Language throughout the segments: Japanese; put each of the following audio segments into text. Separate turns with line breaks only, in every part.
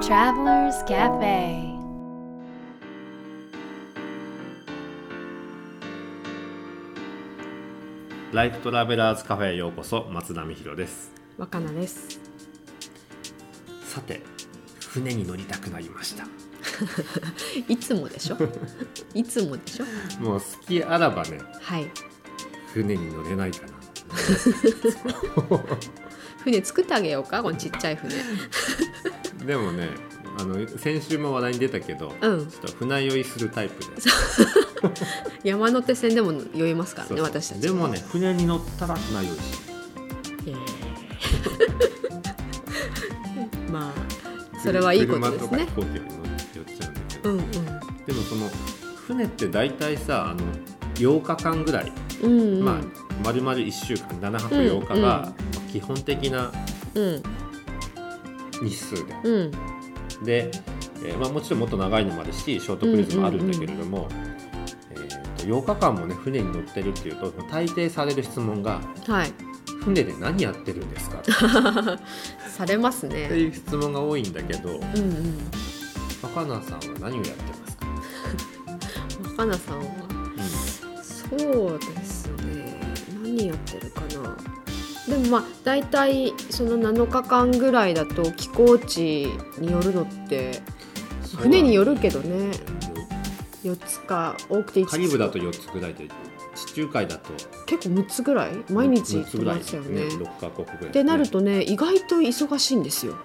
Travelers Cafe.
ライフトラベラーズカフェへようこそ松並博です。
若菜です。
さて船に乗りたくなりました。
いつもでしょ？いつもでしょ？
もう好きあらばね
はい。
船に乗れないかな。
船作ってあげようか？このちっちゃい船
でもねあの先週も話題に出たけど、
うん。
ちょっと船酔いするタイプで。
山手線でも酔いますからね私たち。
でもね船に乗ったら船酔いし
まあそれはいいことですね。
車とか飛行機よっちゃうんだけど、
うん。うん
でもその船って大体さあの8日間ぐらい、
うんうん。
まあ丸々1週間7泊8日が基本的な
うん
日数で、
うん。
で、えーまあ、もちろんもっと長いのもあるしショートクルーズもあるんだけれども、えーと8日間もね船に乗ってるっていうと大抵される質問が
はい「
船で何やってるんですか?」って
されますね。
いう質問が多いんだけど
うんうん。
若菜さんは何をやってますか、
若菜さんはそうですね。何やってるかなでもまあ大体その7日間ぐらいだと寄港地によるのって
うん
船によるけどね。4つか多くて5つ。
カリブだと4つぐらいで地中海だと
結構6つぐらい？毎日行
6
ってますよね。
6カ国ぐらい。
ってなるとね意外と忙しいんですよ。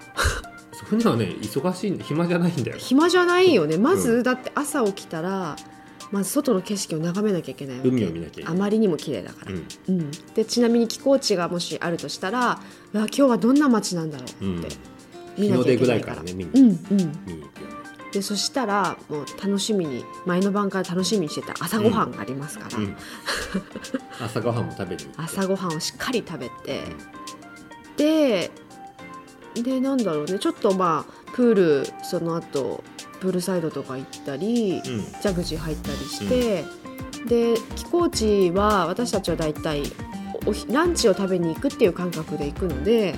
船はね忙しいんで暇じゃないんだよ。
暇じゃないよね。まず、
う
だって朝起きたらまず外の景色を眺めなきゃいけないわけ。
海を見なきゃいけない。
あまりにも綺麗だから、
うん。
うん、でちなみに寄港地がもしあるとしたらうわ今日はどんな街なんだろうって見なきゃいけないいから。
からね見に
うんうん、
見に行くよね。
でそしたらもう楽しみに前の晩から楽しみにしてた朝ごはんがありますから、
うん。朝ごはんも食べに行って。
朝ごはんをしっかり食べて。ででなんだろうね。ちょっとまあプールその後プールサイドとか行ったり、
うん。
ジャグジー入ったりして、で寄港地は私たちはだいたいランチを食べに行くっていう感覚で行くので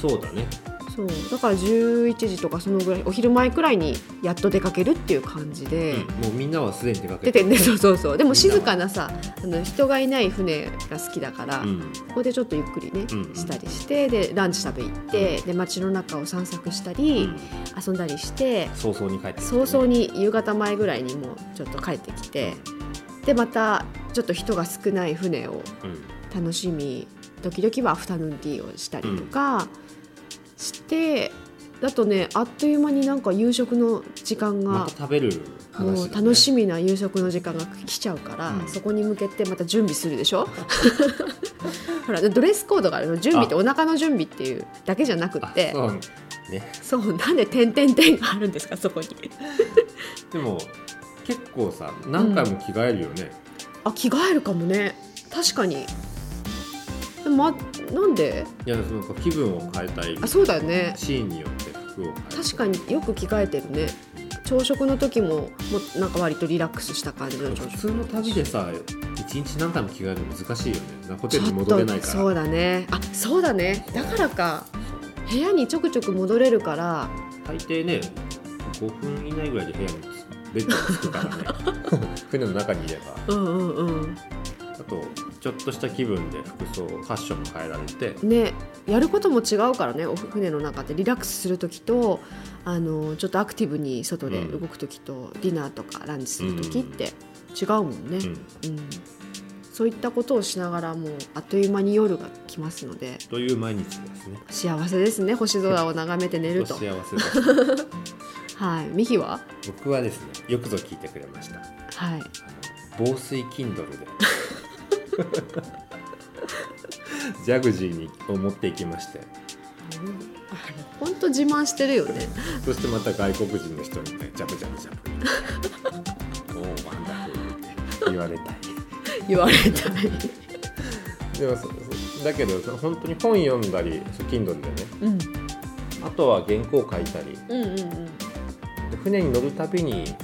そうだね
そう。だから11時とかそのぐらいお昼前くらいにやっと出かけるっていう感じで。
うん。もうみんなはすでに出かけて
出てんね、そうそうそう。でも静かなさあの人がいない船が好きだから、
うん。
ここでちょっとゆっくりね、
うんうん。
したりしてでランチ食べ行って、で街の中を散策したり、
うん。
遊んだりして
早々に帰ってきて
早々に夕方前ぐらいにもうちょっと帰ってきてでまたちょっと人が少ない船を
うん。
楽しみ時々はアフタヌーンティーをしたりとかして、だとねあっという間になんか夕食の時間が
また食べる話
もう楽しみな夕食の時間が来ちゃうから、
うん。
そこに向けてまた準備するでしょ？ほらドレスコードがあるの。準備ってお腹の準備っていうだけじゃなく
あ
って。
そうね。
そうなんで点々点があるんですかそこに。
でも結構さ何回も着替えるよね、
あ着替えるかもね。確かに。でもあなんで？
いやその気分を変えたい
あそうだよね。
シーンによって服を。変え
確かによく着替えてるね。朝食の時ももうなんか割とリラックスした感じの朝食。
普通の旅でさ一日何回も着替えるの難しいよね。ホテルに戻れないから。
とそうだね。あそうだね。だからか。部屋にちょくちょく戻れるから。
大抵ね5分以内ぐらいで部屋にベッドに着くからね。船の中にいれば。
うんうんうん。
あとちょっとした気分で服装ファッションも変えられて
ねやることも違うからね。お船の中でリラックスする時とあのちょっとアクティブに外で動く時と、ディナーとかランチする時って違うもんね、
うん。
うん。そういったことをしながらもうあっという間に夜が来ますので
という毎日ですね。
幸せですね。星空を眺めて寝ると。
幸せです。
はい。ミヒは？
僕はですねよくぞ聞いてくれました。
はい。
防水 Kindle で ジャグジーにを持っていきまして。
本当自慢してるよね。
そしてまた外国人の人にねジャブジャブジャブ。おおワンダフルって言われたい。
言われたい。
でもそそだけど本当に本読んだり Kindle でね。
うん。
あとは原稿書いたり。
うんうんうん。
で船に乗るたびに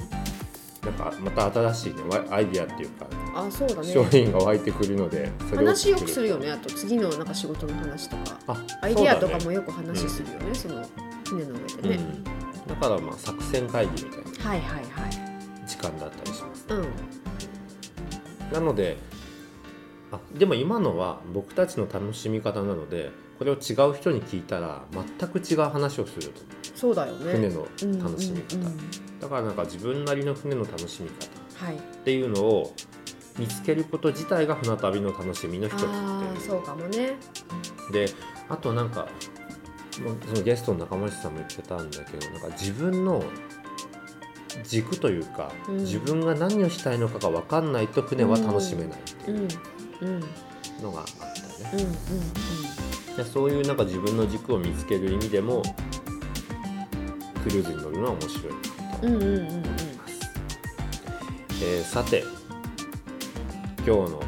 なんかまた新しい、ね、わアイディアっていうか
あそうだ
商
ね
品が湧いてくるので
話よくするよ
作
ね。あと次のなんか仕事の話とか。
あ
アイディアとかもよく話するよねその船の上でね、
だからまあ作戦会議みたいな
はいはいはい。
時間だったりします
うん。
なのであでも今のは僕たちの楽しみ方なのでこれを違う人に聞いたら全く違う話をすると
そうだよね。
船の楽しみ方、
うんうん。うん
だからなんか自分なりの船の楽しみ方。
はい。
っていうのを見つけること自体が船旅の楽しみの一つって
そうかもね。
であとなんかそのゲストの中森さんも言ってたんだけどなんか自分の軸というか、
うん。
自分が何をしたいのかが分かんないと船は楽しめないって
うん
いう。
うんうん
のがあった
うん
ね、でそういうなんか自分の軸を見つける意味でもクルーズに乗るのは面白い。なと思います、えーさて今日の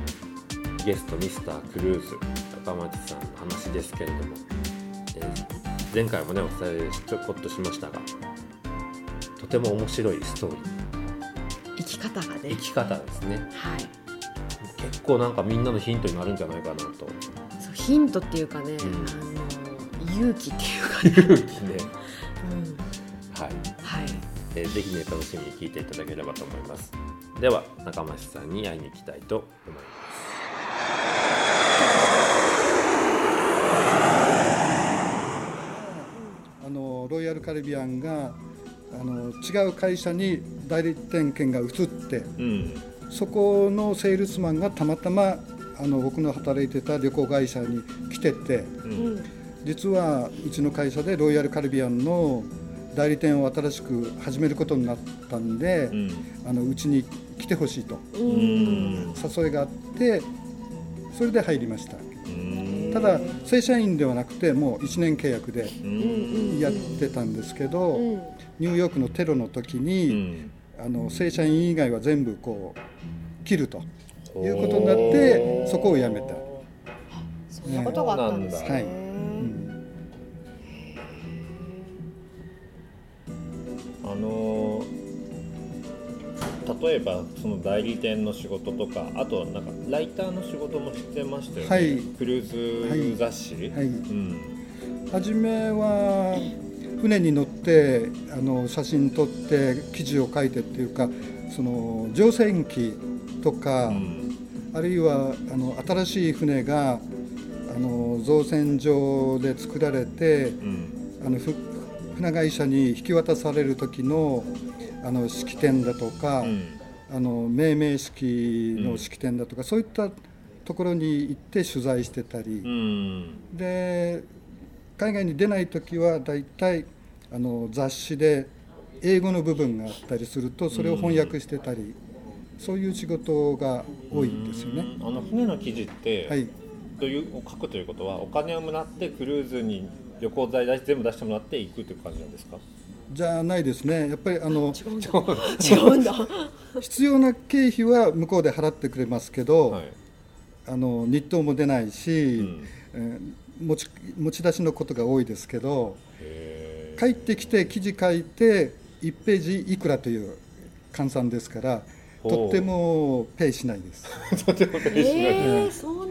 ゲストミスタークルーズ高町さんの話ですけれども、えー前回もねお伝えちょこっとしましたがとても面白いストーリー。
生き方がね。
生き方ですね。
はい。
結構なんかみんなのヒントになるんじゃないかなと。
そうヒントっていうかね、
ん。
あの勇気っていうかね、
勇気ねえーぜひね楽しみに聞いていただければと思います。では中町さんに会いに行きたいと思います。
あのロイヤルカリビアンがあの違う会社に代理店権が移って
うん。
そこのセールスマンがたまたまあの僕の働いてた旅行会社に来てて
う
うんん。
実はうちの会社でロイヤルカリビアンの代理店を新しく始めることになったんで、
うん。
あのうちに来てほしいと。
うん。
誘いがあってそれで入りました。
うん。
ただ正社員ではなくてもう1年契約で
うん。
やってたんですけど、
うん。
ニューヨークのテロの時に、
うん。
あの正社員以外は全部こう切るということになってそこを辞めた、
そんなことがあったんですね、
はい
あの例えばその代理店の仕事とかあとなんかライターの仕事もしてましたよね、
はい。
クルーズ雑誌、
はい。
うん。
初めは船に乗ってあの写真撮って記事を書いてっていうかその乗船機とか、
うん。
あるいはあの新しい船があの造船所で作られて
うん。
あのふ船会社に引き渡される時のあの式典だとか、
うん。
あの命名式の式典だとか、そういったところに行って取材してたり、
うん。
で海外に出ない時はだいたいあの雑誌で英語の部分があったりするとそれを翻訳してたり、そういう仕事が多いんですよね。
あの船の記事って、
はい、
というを書くということはお金をもらってクルーズに旅行代出し全部出してもらって行くという感じなんですか？
じゃないですね。やっぱりあの
違うんだ違うんだ。
必要な経費は向こうで払ってくれますけど、
はい、
あの日当も出ないし、
うん。
えー持ち持ち出しのことが多いですけど
へ
帰ってきて記事書いて1ページいくらという換算ですからとってもペイしないです。
えー、そんな感じなんだ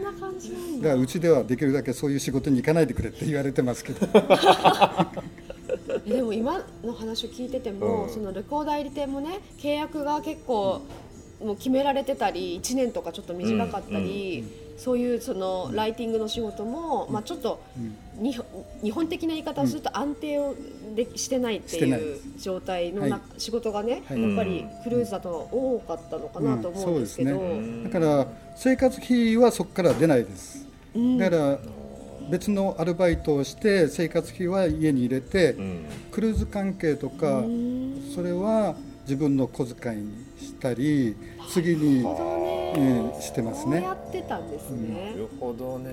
だからうちではできるだけそういう仕事に行かないでくれって言われてますけど。
えでも今の話を聞いてても、
うん。
そのレコー代理店もね契約が結構もう決められてたり1年とかちょっと短かったり、そういうそのライティングの仕事も、まあ、ちょっと
うん。
日本日本的な言い方をすると安定をでしてないって
い
い。う状態のな、
はい。
仕事がね、
はい。
やっぱりクルーズだと多かったのかなと思うんですけど、
うん。そう
ですね。
だから生活費はそこから出ないです。
うん
だから別のアルバイトをして生活費は家に入れて
うん。
クルーズ関係とか
うん。
それは自分の小遣いにしたり次に、
ね。
ええしてますね。
やってたんですね。
な。るほどね、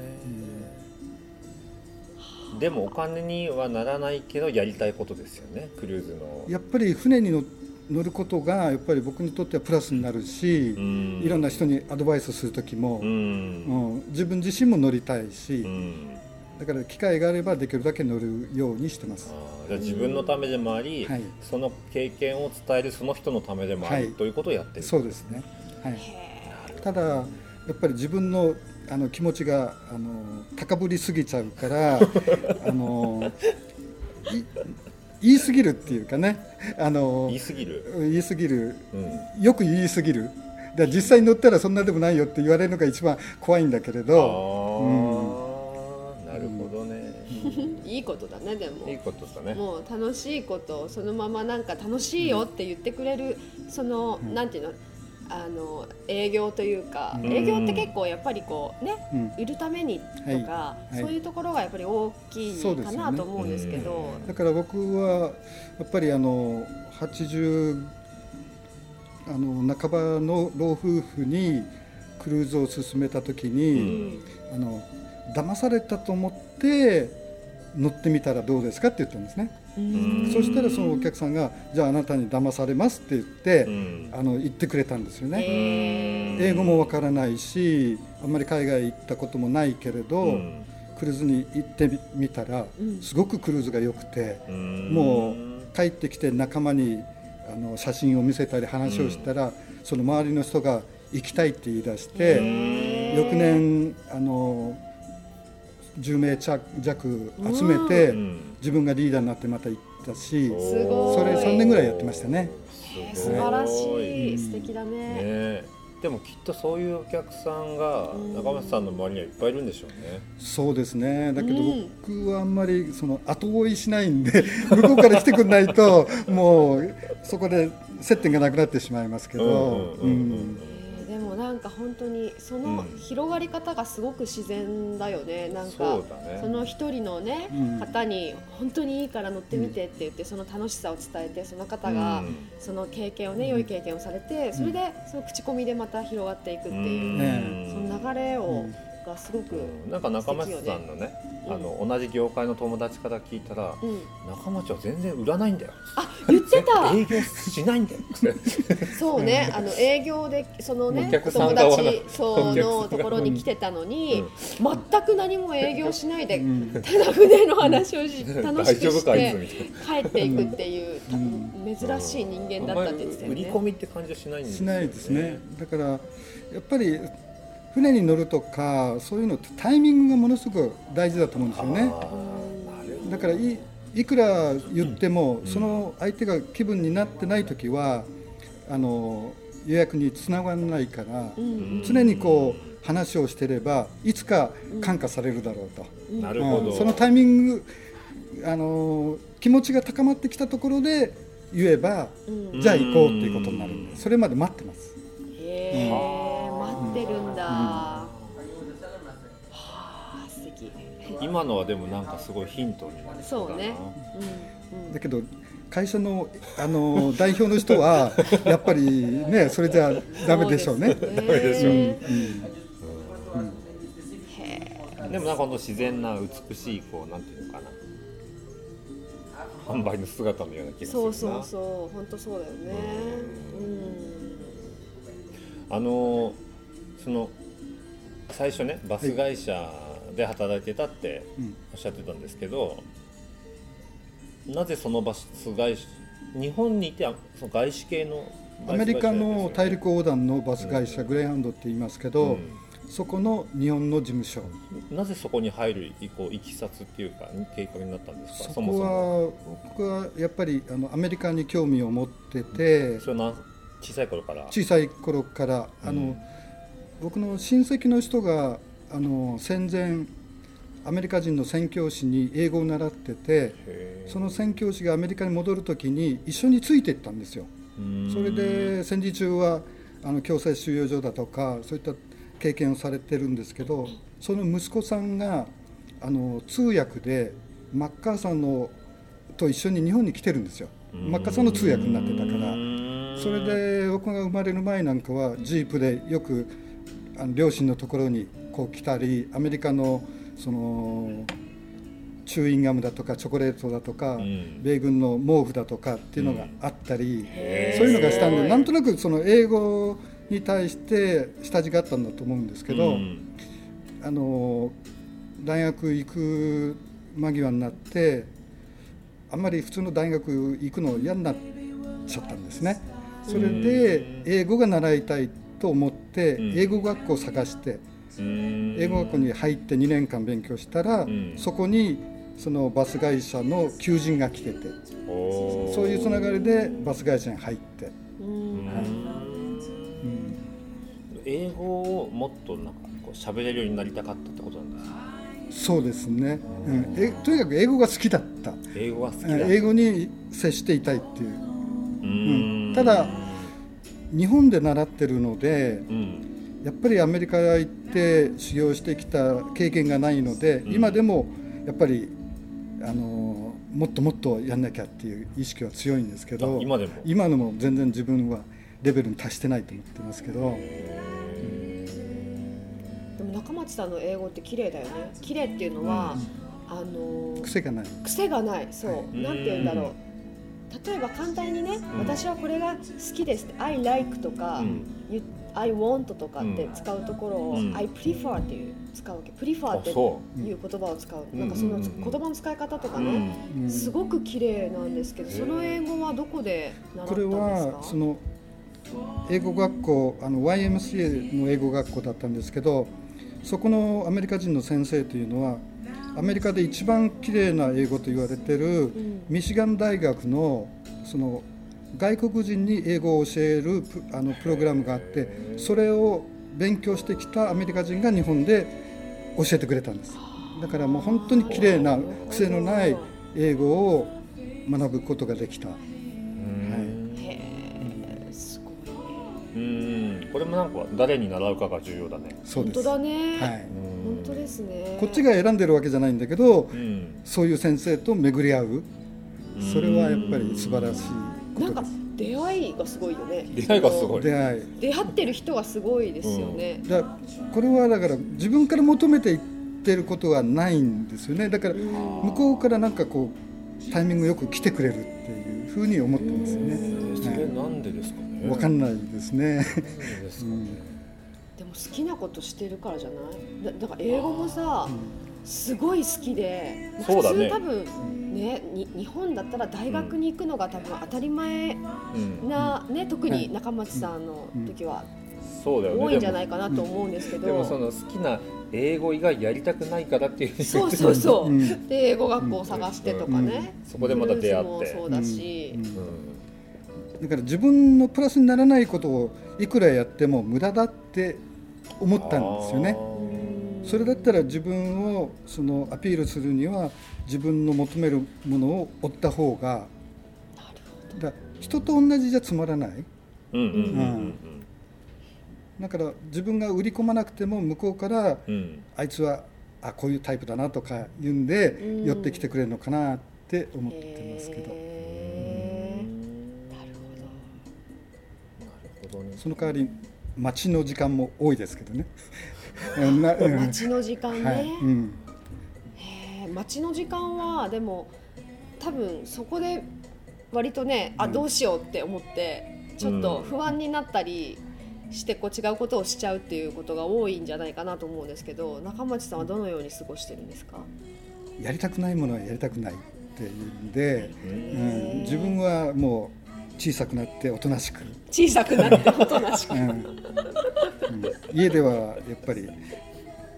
でもお金にはならないけどやりたいことですよね。クルーズの。
やっぱり船に乗乗ることがやっぱり僕にとってはプラスになるし、
うん。
いろんな人にアドバイスする時も
う、ん。
うん。自分自身も乗りたいし、
うん。
だから機会があればできるだけ乗るようにしてます。
自分のためでもあり、
はい。
その経験を伝えるその人のためでもある、
はい。
ということをやってる。
そうですね。はい。ただやっぱり自分のあの気持ちがあの高ぶりすぎちゃうから あのい言い過ぎるっていうかね。あの
言い過ぎる、
言い過ぎる。
うん、
よく言い過ぎる。で実際に乗ったらそんなでもないよって言われるのが一番怖いんだけれ
ああ、
ど、
なるほどね、
いいことだねでも。
いいことだね。
もう楽しいことをそのままなんか楽しいよって言ってくれるその、なんていうの？あの営業というか、
うん。
営業って結構やっぱりこうね
うん。
売るためにとか、
はい。はい。
そういうところがやっぱり大きいか
そうですよね
なと思うんですけど
だから僕はやっぱりあの80あの半ばの老夫婦にクルーズを勧めた時
う
に、
ん。
あの騙されたと思って乗ってみたらどうですかって言ったんですね、
うん
そしたらそのお客さんが「じゃああなたに騙されます」って言って、
うん。
あの言ってくれたんですよね、
えー。
英語もわからないしあんまり海外行ったこともないけれど、
うん。
クルーズに行ってみたら、
うん。
すごくクルーズが良くて、
うん。
もう帰ってきて仲間にあの写真を見せたり話をしたら、その周りの人が行きたいって言い出して、翌年あの10名弱集めて、
うん
自分がリーダーになってまた行ったし、
おー
すごい。
それ3年ぐらいやってましたね。
えー素晴らしい、
うん。
素敵だね。
ねでもきっとそういうお客さんが
うん。
中松さんの周りにはいっぱいいるんでしょうね。
そうですね。だけど
うん。
僕はあんまりその後追いしないんで 向こうから来てくれないともうそこで接点がなくなってしまいますけど。
うんうんうんうん
えーでもなんか本当にその
うん。
広がり方がすごく自然だよね、なんか
そ
の一人のね、
うん。
方に本当にいいから乗ってみてって言ってその楽しさを伝えてその方が
うん。
その経験をね良い経験をされてそれでその口コミでまた広がっていくっていう、
ね。
その流れを、
うん
がすごく、
うん。なんか中町さんのね
うん
あの同じ業界の友達から聞いたら
うん、
中町は全然売らないんだよ。
言ってた。
営業しないんだよ。
そうね、あの営業でそのね友達そうのところに来てたのに、
うん。
全く何も営業しないで、
うん。
ただ船の話をし楽しくして帰っていくっていう、珍しい人間だったって言ってたよ
あん。まり売り込
ね。
みって感じはしないんです
しないですね。だからやっぱり船に乗るとかそういうのってタイミングがものすごく大事だと思うんですよね。だからいいくら言っても、その相手が気分になってない時はあの予約につながらないから、
うん
常にこう話をしてればいつか感化されるだろうと、
なるほど。
うんそのタイミングあの気持ちが高まってきたところで言えば、
うん。
じゃあ行こうっていうことになるんでそれまで待ってます。
今のはでもなんかすごいヒントになりそうだな
そうね。うんうん。
だけど会社のあの 代表の人はやっぱりねそれじゃダメでしょうね。
ダメでしょうね。
でもなんかこの自然な美しいこうなんていうのかな販売の姿のような気がするな
そうそうそう、本当そうだよね。うん。
あのその最初ねバス会社で働いてたって
うん。
おっしゃってたんですけど、なぜそのバス会社日本にいてあその外資系の
アメリカの大
陸
陸横断のバス会社、グレーハンドって言いますけど、そこの日本の事務所。
なぜそこに入るいこういきさつっていうか計画になったんですか？
そ
そもそも。
こは僕はやっぱりあのアメリカに興味を持ってて
それは何小さい頃から。
小さい頃からあの、
うん。
僕の親戚の人があの戦前アメリカ人の宣教師に英語を習っててその宣教師がアメリカに戻る時に一緒についていったんですよ。
うん。
それで戦時中はあの強制収容所だとかそういった経験をされてるんですけどその息子さんがあの通訳でマッカーサーのと一緒に日本に来てるんですよ。マッカーサーの通訳になってたから。それで僕が生まれる前なんかはジープでよくあの両親のところにこう来たりアメリカのそのチューインガムだとかチョコレートだとか、
ん。
米軍の毛布だとかっていうのがあったり、
へー。
そういうのがしたんでなんとなくその英語に対して下地があったんだと思うんですけど、
うん。
あの大学行く間際になってあんまり普通の大学行くの嫌になっちゃったんですね。それで英語が習いたいと思って
うん。
英語学校を探して
うん
英語学校に入って2年間勉強したら
ん。
そこにそのバス会社の求人が来ててそういうつながりでバス会社に入って、
う
うん。ん
うん、
英語をもっとなんかこう喋れるようになりたかったってことなんですか？
そうですね、うん、えとにかく英語が好きだった。
英語が好き
英語に接していたいっていう。
うーん。
ただ日本で習ってるので
うん
やっぱりアメリカへ行って修行してきた経験がないので、
うん。
今でもやっぱりあのもっともっとやんなきゃっていう意識は強いんですけど
あ今でも？
今でも全然自分はレベルに達してないと思ってますけど。
でも中町さんの英語って綺麗だよね。綺麗っていうのは、あのー
癖がない。
癖がない。そう、
はい。
なんて言うんだろう。例えば簡単にね、私はこれが好きですって「I like」とか、
うん。
ゆ I want とかって使うところを、
うん。
I prefer っていう使うわけ。prefer っていう言葉を使う、
うん。
なんかその言葉の使い方とか
う、
ね、
うん。
すごく綺麗なんですけどその英語はどこで習った
これ
んですか？
はその英語学校あの YMCA の英語学校だったんですけどそこのアメリカ人の先生というのはアメリカで一番綺麗な英語と言われてる
ん。
ミシガン大学のその外国人に英語を教えるプあのプログラムがあってそれを勉強してきたアメリカ人が日本で教えてくれたんです。だからもう本当に綺麗な癖のない英語を学ぶことができた。
ううん。
へえすごいね。
うん。これもなんか誰に習うかが重要だね。
そうです。
本当だね、
はい。
本当ですね。
こっちが選んでるわけじゃないんだけど
うん。
そういう先生と巡り合う。それはやっぱり素晴らしい。こ
なんか出会いがすごいよね。
出会いがすごい。
出会い。
出会ってる人がすごいですよね、
だこれはだから自分から求めていってることはないんですよね。だから向こうからなんかこうタイミングよく来てくれるっていうふうに思ってますよ
え
ね
ーそれなんでですかね。
わかんないですね。
で
も好きなことしてるからじゃない？だだから英語もさ、すごい好きで普通多分ねに日本だったら大学に行くのが多分当たり前
うん。
な、ね特
はい
に中町さんの時は
そうだよね。
多いんじゃないかなと思うんですけど、
でもでもその好きな英語以外やりたくないからっていう
そうそうそう、
うん。
で英語学校を探してとかね、
そこでまた出会って。
そうだし、
うん。
うん。
だから自分のプラスにならないことをいくらやっても無駄だって思ったんですよねそれだったら自分をそのアピールするには自分の求めるものを追った方が
なるほ
だ人と同じじゃつまらない。
うんうんうん
だから自分が売り込まなくても向こうから
うん。うん
あいつはあこういうタイプだなとか言うんで
うん。
寄ってきてくれるのかなって思ってますけど。
なるほど。
なるほどね。
その代わり待ちの時間も多いですけどね。
待ちの時間ね、
はい。うん。
待ちの時間はでも多分そこで割とねあどうしようって思ってちょっと不安になったりしてこう違うことをしちゃうっていうことが多いんじゃないかなと思うんですけど中町さんはどのように過ごしてるんですか？
やりたくないものはやりたくないっていうんで、
う
うんん、自分はもう小さくなっておとなしく、
小さくなっておとなしく。
うんうん家ではやっぱり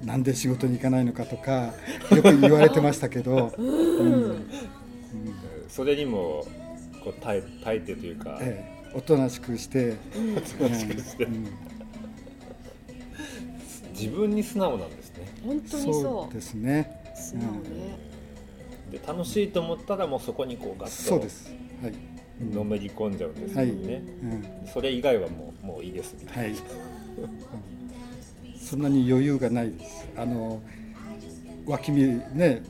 なんで仕事に行かないのかとかよく言われてましたけど、うん。
それにもこう耐え耐えてというか、
ええ。おとなしくして、
うん
おとなしくして。
うん。
自分に素直なんですね。
本当に
そ
そうう
ですね。
素直ね。
で楽しいと思ったらもうそこにこうガッと
そうです。はい。
のめり込んじゃうんですよ
はい。
ね、
うん。
それ以外はもうもういいですみたい
はい。そんなに余裕がない。です。あの脇見ね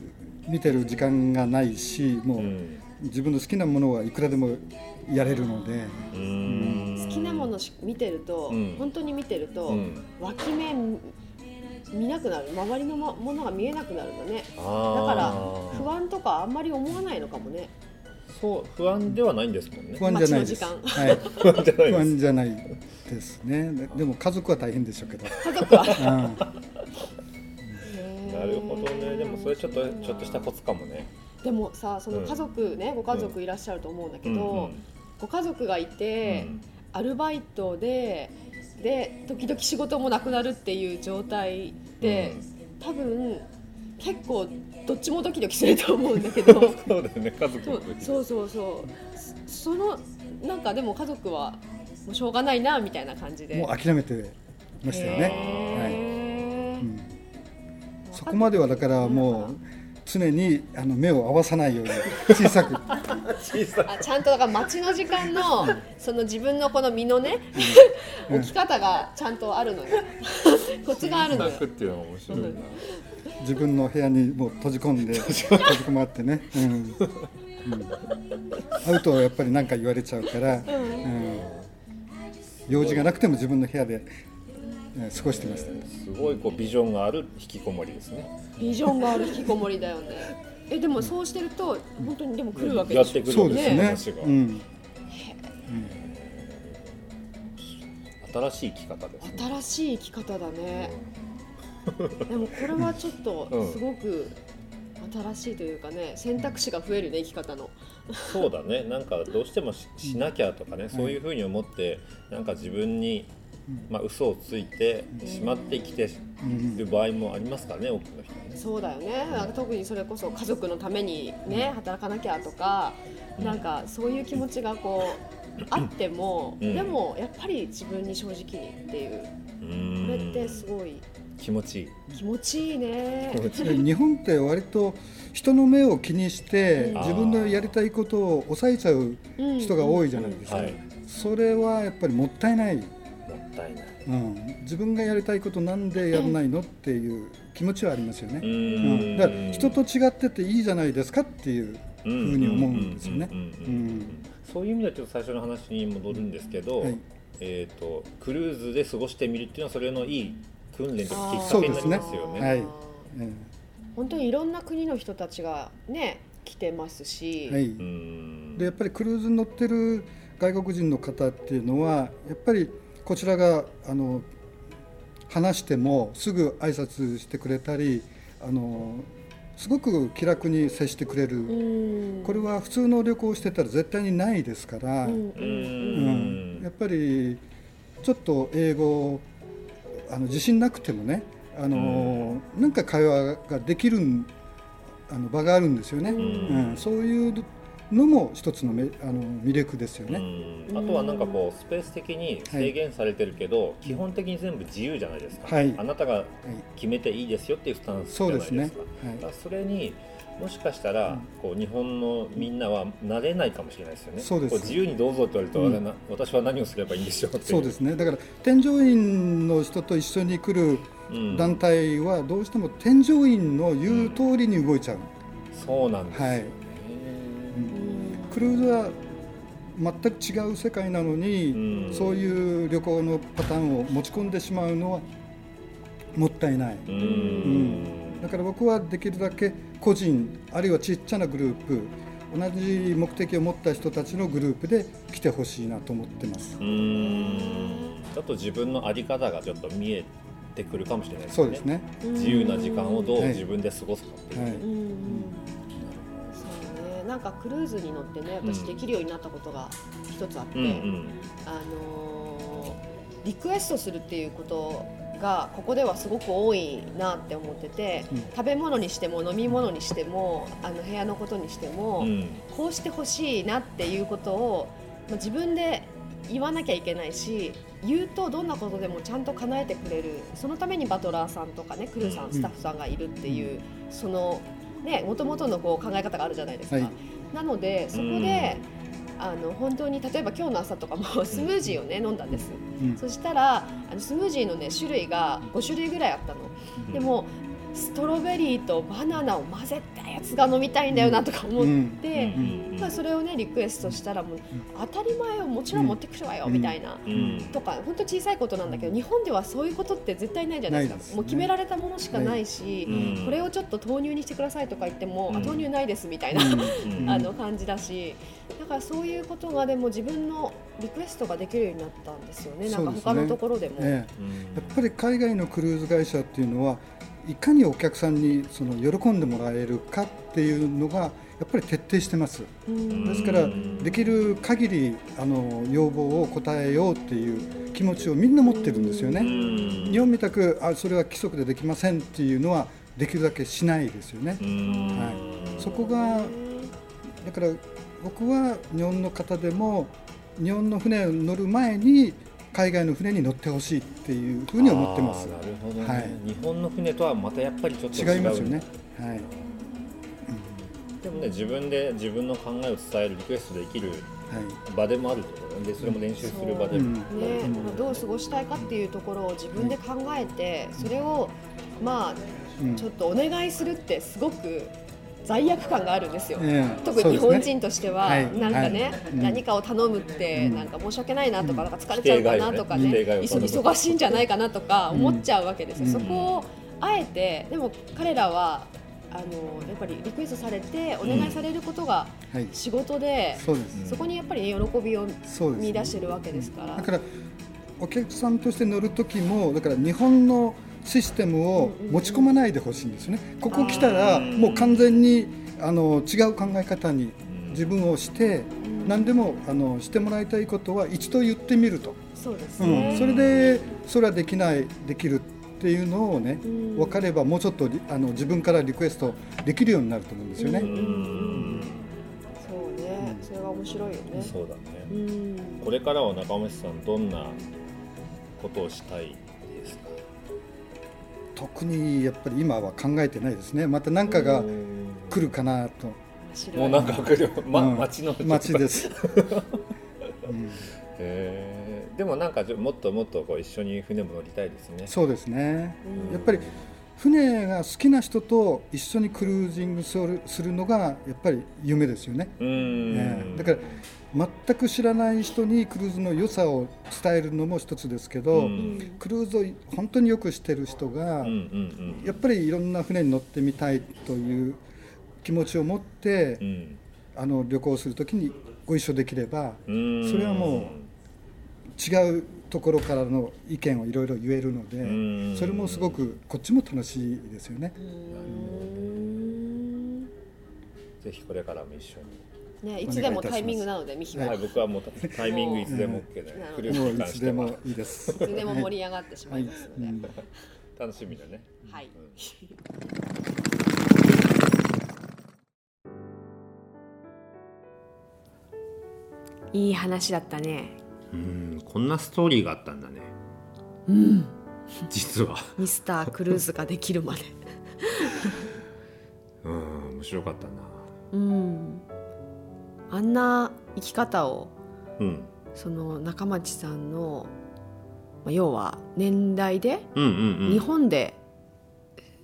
見てる時間がないし、も
な、
う、
うん。
自分の好きなものはいくらでもやれるので、
うーん。
好きなものし見てると、
うん。
本当に見てると、
うん。
脇目見なくなる。周りのもものが見えなくなるんだねだ
あ
から
ー
不安とかあんまり思わないのかもね
そう不安ではないんですもんね。
不安じゃないです。はい。
不安じゃない
不
です。
安じゃないですね。ででも家族は大変でしょうけど。
家族は。
うん。
なるほどね。でもそれちょっとちょっとしたコツかもね。
でもさその家族ね、ご家族いらっしゃると思うんだけど、ご家族がいて、アルバイトでで時々仕事もなくなるっていう状態で、多分結構どっちもドキドキすると思うんだけど。
そうだよね。家族
そう
の時。
そうそうそう。そそのなんかでも家族はもうしょうがないなみたいな感じで。
もう諦めてましたよね、はい。うん、そこまではだからもう常にあの目を合わさないように小さく。
小さい
あちゃんとだから待ちの時間のその自分のこの身のね、
うん。
置き方がちゃんとあるのよ。コツがあるのよ。
っていうのが面白いな
自分の部屋にもう閉じ込んで閉じ込まってね、うん。うん、会うとやっぱり何か言われちゃうから、うん。用事がなくても自分の部屋で、えー過ごしてました
すごいこうビジョンがある引きこもりですね。
ビジョンがある引きこもりだよね。えでもそうしてると本当にでも来るわけでしょ
やってくる
そうですね。うん、
新しい生き方ですね。
新しい生き方だね でもこれはちょっと
うん。
すごく新しいというかね選択肢が増えるね生き方の。
そうだね。なんかどうしてもししなきゃとかね、そういうふうに思ってなんか自分に、まあ嘘をついてしまってきてる場合もありますからね多くの人はね。
そうだよね。なんか特にそれこそ家族のためにね働かなきゃとかなんかそういう気持ちがこうあっても、
うん。
でもやっぱり自分に正直にっていう。
うーん。
これってすごい
気持ちいい。
気持ちいいね。
日本って割と人の目を気にして
うん。
自分のやりたいことを抑えちゃう人が多いじゃないですか、
はい。
それはやっぱりもったいない、
もったいない。
うん、自分がやりたいことなんでやらないのっていう気持ちはありますよね、
う
うん。だから人と違ってていいじゃないですかっていうふうに思うんですよね。
そういう意味ではちょっと最初の話に戻るんですけど、
はい。
えー、とクルーズで過ごしてみるっていうのはそれのいい訓練とかきっかけになりますよね。
はい。
本当にいろんな国の人たちがね来てますし、
えはい。でやっぱりクルーズに乗ってる外国人の方っていうのはやっぱりこちらがあの話してもすぐ挨拶してくれたりあのすごく気楽に接してくれる、
うん。
これは普通の旅行してたら絶対にないですから、
うん。
う
ん。
やっぱりちょっと英語あの自信なくてもねあの、なんか会話ができるんあの場があるんですよね、
うん。
うん。そういうのも一つのめあの魅力ですよね。
うん。あとはなんかこうスペース的に制限されてるけど、基本的に全部自由じゃないですか、
はい。
あなたが
はい。
決めていいですよっていうスタンスじゃないですか。
そうですね。はい。
それにもしかしたら、こう日本のみんなは慣れないかもしれないですよね。
そうです。
こ自由にどうぞって言われると、
うん。
私は何をすればいいんでしょう
そうですね。だから添乗員の人と一緒に来る
うん。
団体はどうしても添乗員の言う通りに動いちゃう、
そうなんですよね、
はい。クルーズは全く違う世界なのに、
うん。
そういう旅行のパターンを持ち込んでしまうのはもったいない、
うん
だから僕はできるだけ個人あるいはちっちゃなグループ同じ目的を持った人たちのグループで来てほしいなと思ってます。
うん。ちょっと自分の在り方がちょっと見えてくるかもしれないですね。
そうですね。
自由な時間をどう
はい。
自分で過ごすかっていう、
はい。
うん。うんそうね。なんかクルーズに乗ってね私
うん。
できるようになったことが一つあって、
うんうん。
あのーリクエストするっていうことがここではすごく多いなって思ってて、
うん。
食べ物にしても飲み物にしてもあの部屋のことにしても、
うん。
こうしてほしいなっていうことを、まあ、自分で言わなきゃいけないし言うとどんなことでもちゃんと叶えてくれる。そのためにバトラーさんとかねクルーさん、
うん
スタッフさんがいるっていうそのね元々のこう考え方があるじゃないですか。
はい。
なのでそこで、あの本当に例えば今日の朝とかもスムージーをね飲んだんです。
うん
そしたらあのスムージーのね種類が5種類ぐらいあったの。でもストロベリーとバナナを混ぜたやつが飲みたいんだよなとか思って、
うん。
まあ、それをねリクエストしたらもう当たり前をもちろん持ってくるわよ、
うん
みたいな。
うん。
とか本当小さいことなんだけど日本ではそういうことって絶対ないじゃないですか。
ね
もう決められたものしかないし、
うん。
これをちょっと豆乳にしてくださいとか言っても、
うん。
あ豆乳ないですみたいな、
うん。
あの感じだし。だからそういうことがでも自分のリクエストができるようになったんですよね。なんか他のところでも。
ええ。
うん
やっぱり海外のクルーズ会社っていうのはいかにお客さんにその喜んでもらえるかっていうのがやっぱり徹底してます。
うん
ですから
うん
できる限りあの要望を応えようっていう気持ちをみんな持ってるんですよ
う
ね。
ん
日本みたくあそれは規則でできませんっていうのはできるだけしないですよね
う。ん
はいそこがだから僕は日本の方でも日本の船に乗る前に海外の船に乗ってほしいっていうふうに思ってます。
なるほどね、
はい。
日本の船とはまたやっぱりちょっと違
いますよね。はい。
でもね自分で自分の考えを伝えるリクエストできる
はい。
場でもあるってことね。でそれも練習する場でも、
う。ん
ね、まあどう過ごしたいかっていうところを自分で考えて、それをまあ
うん。
ちょっとお願いするってすごく罪悪感があるんですよ。
ええ
特に日本人としては、
ね。
なんかね、
はい。うん。
何かを頼むって、
うん。
なんか申し訳ないなとか、なんか疲れちゃうかなとかね、
ね
忙しいんじゃないかなとか思っちゃうわけですよ。
うん。
そこをあえて、でも彼らはあのやっぱりリクエストされてお願いされることが
はい。
仕事で、
そうです。
そこにやっぱり、ね、喜びを見出してるわけですから。
だからお客さんとして乗る時もだから日本のシステムを持ち込まないでほしいんですよね。ここ来たらもう完全にあの違う考え方に自分をして何でもあのしてもらいたいことは一度言ってみると。
そうです
う
ね。
ん、それでそれはできないできるっていうのをね
うん
分かればもうちょっとリあの自分からリクエストできるようになると思うんですよね。
うそうね、それは面白いよね。
そうだね、
うん。
これからは中町さんどんなことをしたい
特にやっぱり今は考えてないですね。また何かが来るかなと。
もうなんか来る、ま
うん。
町の
街です。うん。
へー。でもなんかもっともっとこう一緒に船も乗りたいですね。
そうですね。
うん。
やっぱり船が好きな人と一緒にクルージングするするのがやっぱり夢ですよね。
うーん、
ねだから全く知らない人にクルーズの良さを伝えるのも一つですけど、
うん。
クルーズを本当によくしてる人が、やっぱりいろんな船に乗ってみたいという気持ちを持って、
うん。
あの旅行するときにご一緒できれば
うん。
それはも違うところからの意見をいろいろ言えるので、
うん
それもすごくこっちも楽しいですよね。
うん
ぜひこれからも一緒に
ね、いつでもタイミングなので、ミヒは。
はい、僕はもうタイミングいつでも OK で、
うん
クルーズ
もういつでもいいです。
いつでも盛り上がってしまいますので。
うん
楽しみだね。
はい。いい話だったね。
うんこんなストーリーがあったんだね
うん。
実は
ミスタークルーズができるまで。
うん面白かったな
うん。あんな生き方を、
うん
その中町さんの。まあ要は年代で、
うんうんうん
日本で。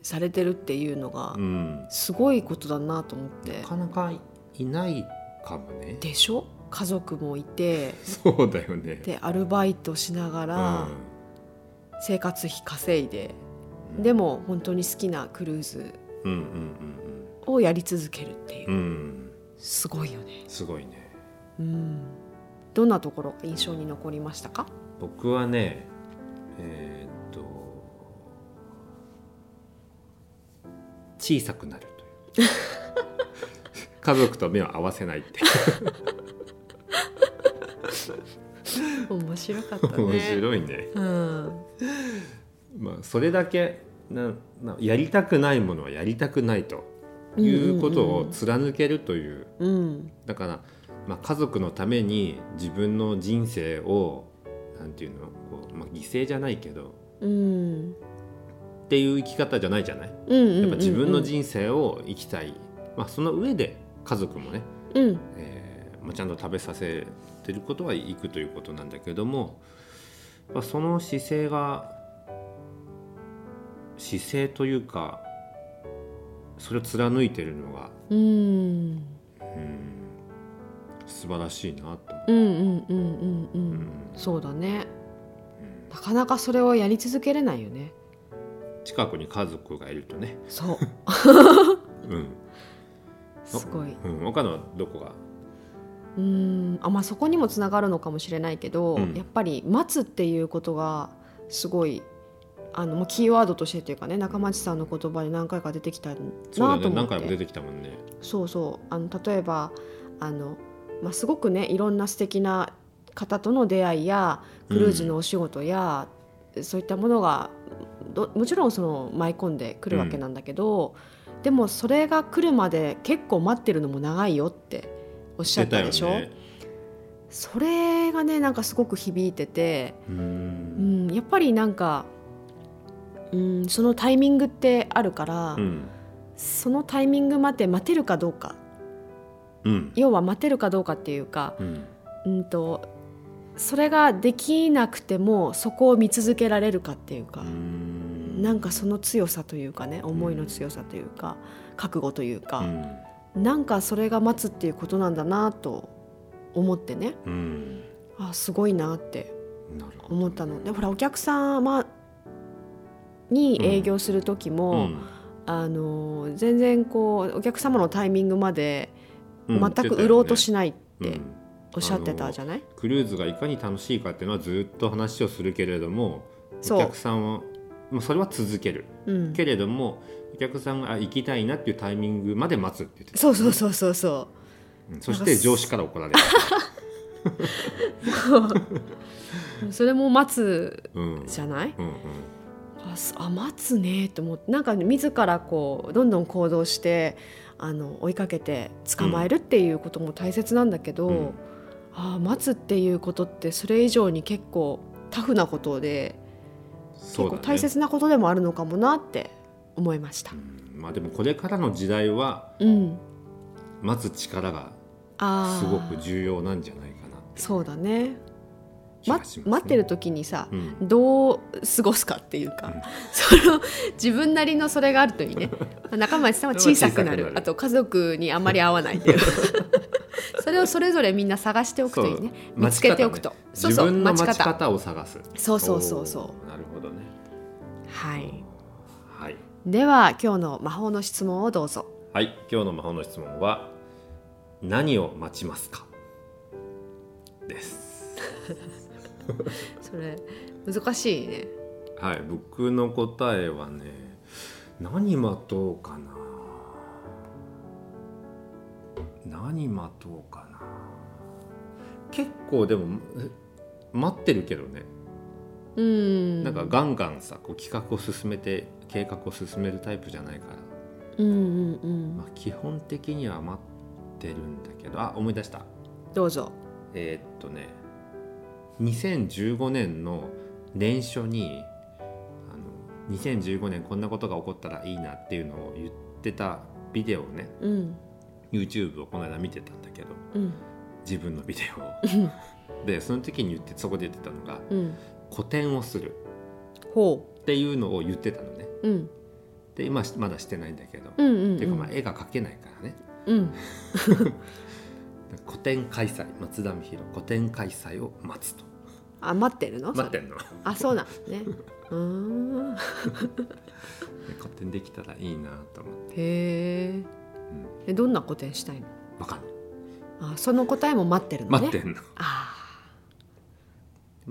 されてるっていうのが
う。ん
すごいことだなと思って
な。かなかいないかもね
でしょ？家族もいて
そうだよね。
でアルバイトしながら生活費稼いで、
うん。
でも本当に好きなクルーズをやり続けるっていう、
うん。
すごいよね、
すごいね。
うん、どんなところが印象に残りましたか？
僕はねえーっと小さくなるという。家族と目を合わせないって
面白かったね。
面白いね。
うん。
まあそれだけななやりたくないものはやりたくないということを貫けるという。
うん。
だから、まあ、家族のために自分の人生をなんていうのこう、まあ、犠牲じゃないけど
うん。
っていう生き方じゃないじゃない？
うんうん。
やっぱ自分の人生を生きたい、まあ、その上で家族もね、
うん。
えーまあ、ちゃんと食べさせてることは行くということなんだけども、まあ、その姿勢が姿勢というかそれを貫いてるのが、
うん
うん、素晴らしいなと。思
うんうんうんうんう
ん。
そうだね。なかなかそれをやり続けれないよね。
近くに家族がいるとね、
そう。
うん。
すごい。
うん、岡野はどこが？
うん。あまあそこにもつながるのかもしれないけど、
うん。
やっぱり待つっていうことがすごいあのまあキーワードとしてというかね中町さんの言葉に何回か出てきたなと思って。
何回も出てきたもんね。
そうそう。あの例えばあの、まあ、すごくねいろんな素敵な方との出会いやクルーズのお仕事や、そういったものがどもちろんその舞い込んでくるわけなんだけど、でもそれが来るまで結構待ってるのも長いよっておっしゃったでしょ、
ね
それがねなんかすごく響いてて、
う
うんん、やっぱりなんか、うん、そのタイミングってあるから、
うん。
そのタイミングまで待てるかどうか。
うん。
要は待てるかどうかっていうか、
うん。
うん、とそれができなくてもそこを見続けられるかっていうか、
うん。
なんかその強さというかね思いの強さというか、覚悟というか、
うん
なんかそれが待つっていうことなんだなと思ってね。
うん。
あすごいなって思ったの。でほらお客様に営業する時も、
うん。
あの全然こうお客様のタイミングまで
うん
全く売ろうとしないって
うん。
おっしゃってたじゃない、
クルーズがいかに楽しいかっていうのはずっと話をするけれどもお客さんはそれは続ける。
うん、
けれどもお客さんがあ行きたいなっていうタイミングまで待つって言ってた。
そうそうそうそうそ
う。ん。そして上司から怒られる、
う。それも待つ
うん。
じゃない？
うんうん。
あすあ待つねと思って。なんか自らこうどんどん行動してあの追いかけて捕まえるっていうことも大切なんだけど、
うん。
あ待つっていうことってそれ以上に結構タフなことで、
そうだね。
結構大切なことでもあるのかもなって思いました。
うん。まあでもこれからの時代は
うん、
待つ力がすごく重要なんじゃないかな
そうだね。ま待ってる時にさ、
うん。
どう過ごすかっていうか、
うん。
その自分なりのそれがあるといいね。中町さんは小さくなる。あと家族にあんまり合わないっていう。それをそれぞれみんな探しておくといいね。見つけておくと、
ね
そうそう
自分の
待ち方
を探す。
そうそうそうそう。
なるほどね。
はい
はい
では今日の魔法の質問をどうぞ。
はい今日の魔法の質問は何を待ちますか？です。
それ難しいね。
はい僕の答えはね何待とうかな。何待とうかな。結構でもえ待ってるけどね
うん。
なんかガンガンさこう企画を進めて計画を進めるタイプじゃないから、
うんうんうん。
まあ、基本的には待ってるんだけど。あ思い出した。
どうぞ。
えーっとね2015年の年初にあの2015年こんなことが起こったらいいなっていうのを言ってたビデオをね
うん。
YouTube をこの間見てたんだけど
うん。
自分のビデオを。でその時に言ってそこで言ってたのが
うん
古典をする。
ほ
っていうのを言ってたのね。
ううん。
で今まだしてないんだけど、
うんうん
っていうかまあ絵が描けないからね。
うん。
古典開催松田美弘古典開催を待つと。
あ待ってるの？
待ってんの。
あそうなんですね。うーん。
で古典できたらいいなと思って、
へー。えどんな古典したいの？
わかんない。
あその答えも待ってるのね。
待ってんの、で
あ
も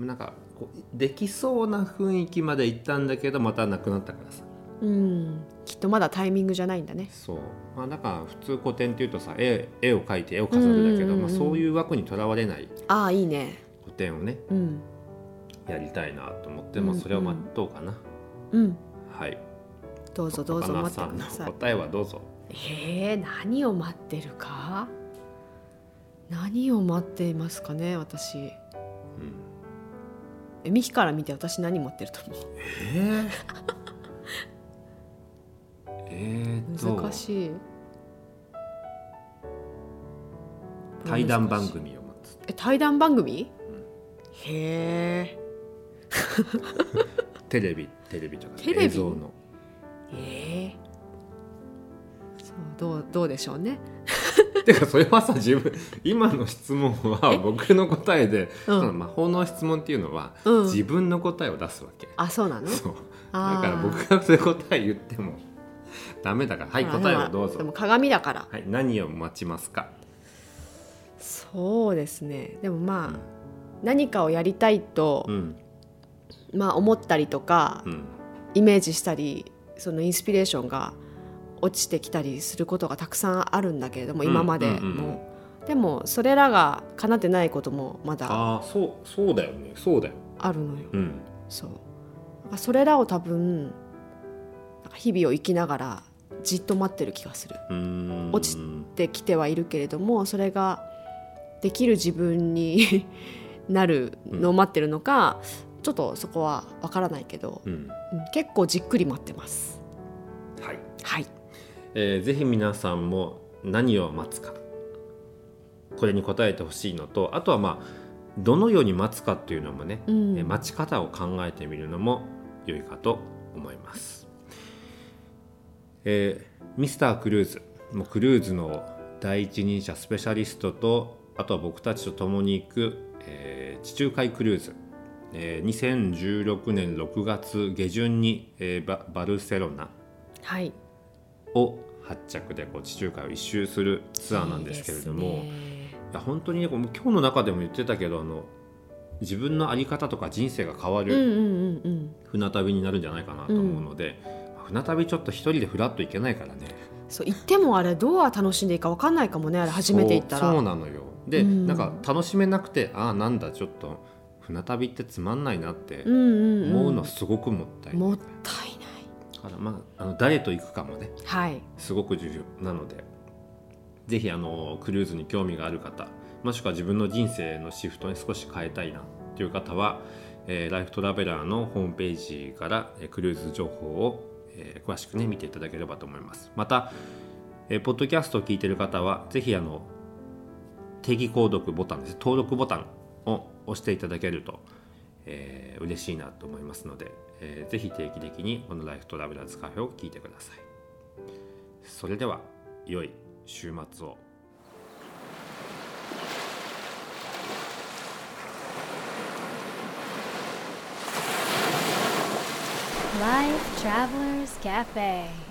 なんかこうできそうな雰囲気まで行ったんだけどまたなくなったからさ。
ーうん。きっとまだタイミングじゃないんだね。
そう。まあだから普通古典っていうとさ絵絵を描いて絵を飾るだけど、まあ、そういう枠にとらわれない
ああいいね。
古典をね
うん。
やりたいなと思って、
うん
まあ、それを待とうかな、
うん。
はい。
どうぞどうぞ
若
待ってください。
答えはどうぞ。
へえ何を待ってるか？何を待っていますかね私ミキから見て私何持ってると思う？
えー、えーっと
難しい。
対談番組を待つ。
え対談番組、へえ
テレビテレビとか
テレビ？
映像の。
ええそうどうどうでしょうね
てかそれはさ自分今の質問は僕の答えで、
うん。
その魔法の質問っていうのは、
うん。
自分の答えを出すわけ。
あそうなの？
そう。だから僕がそういう答え言ってもダメだからはい
あ
答えをどうぞ。
でも鏡だから。
はい何を待ちますか？
そうですね。でもまあ、何かをやりたいと
う、ん。
まあ思ったりとか、
うん。
イメージしたりそのインスピレーションが落ちてきたりすることがたくさんあるんだけれども、
うん
今までも、
うんうん。うん
でもそれらが叶ってないこともまだ
ああそうそうだよね。そうだよ。
あるのよ、
うん。
そう。それらを多分なんか日々を生きながらじっと待ってる気がする。落ちてきてはいるけれどもそれができる自分に なるのを待ってるのか、ちょっとそこはわからないけど、
うん。
うん結構じっくり待ってます。
はい。
はい
えーぜひ皆さんも何を待つか。これに答えてほしいのとあとはまあどのように待つかっていうのもね、
うん。
えー待ち方を考えてみるのも良いかと思います、えーミスタークルーズ。もうクルーズの第一人者スペシャリストとあとは僕たちと共に行く、えー地中海クルーズ、えー2016年6月下旬に、えーババルセロナ。
はい
を発着でこう地中海を一周するツアーなんですけれどもい
い
や本当にね今日の中でも言ってたけどあの自分の在り方とか人生が変わる
うんうんうんうん。
船旅になるんじゃないかなと思うので、船旅ちょっと一人でフラッと行けないからね。
そう行ってもあれどう楽しんでいいかわかんないかもねあれ初めて行ったら。
そうなのよ。で、
うん。
なんか楽しめなくてああなんだちょっと船旅ってつまんないなって
うんうんうん。
思うのすごくもったいない、
もったいない
だからまああの誰と行くかもね。
はい。
すごく重要。なのでぜひあのクルーズに興味がある方もしくは自分の人生のシフトに少し変えたいなという方は、えーライフトラベラーのホームページから、えークルーズ情報を、えー詳しくね見ていただければと思います。また、えーポッドキャストを聞いている方はぜひあの定期購読ボタンです。登録ボタンを押していただけると、えー嬉しいなと思いますので、えーぜひ定期的にこのライフトラベラーズカフェを聞いてくださいそれでは良い週末を
Life Travelers Cafe.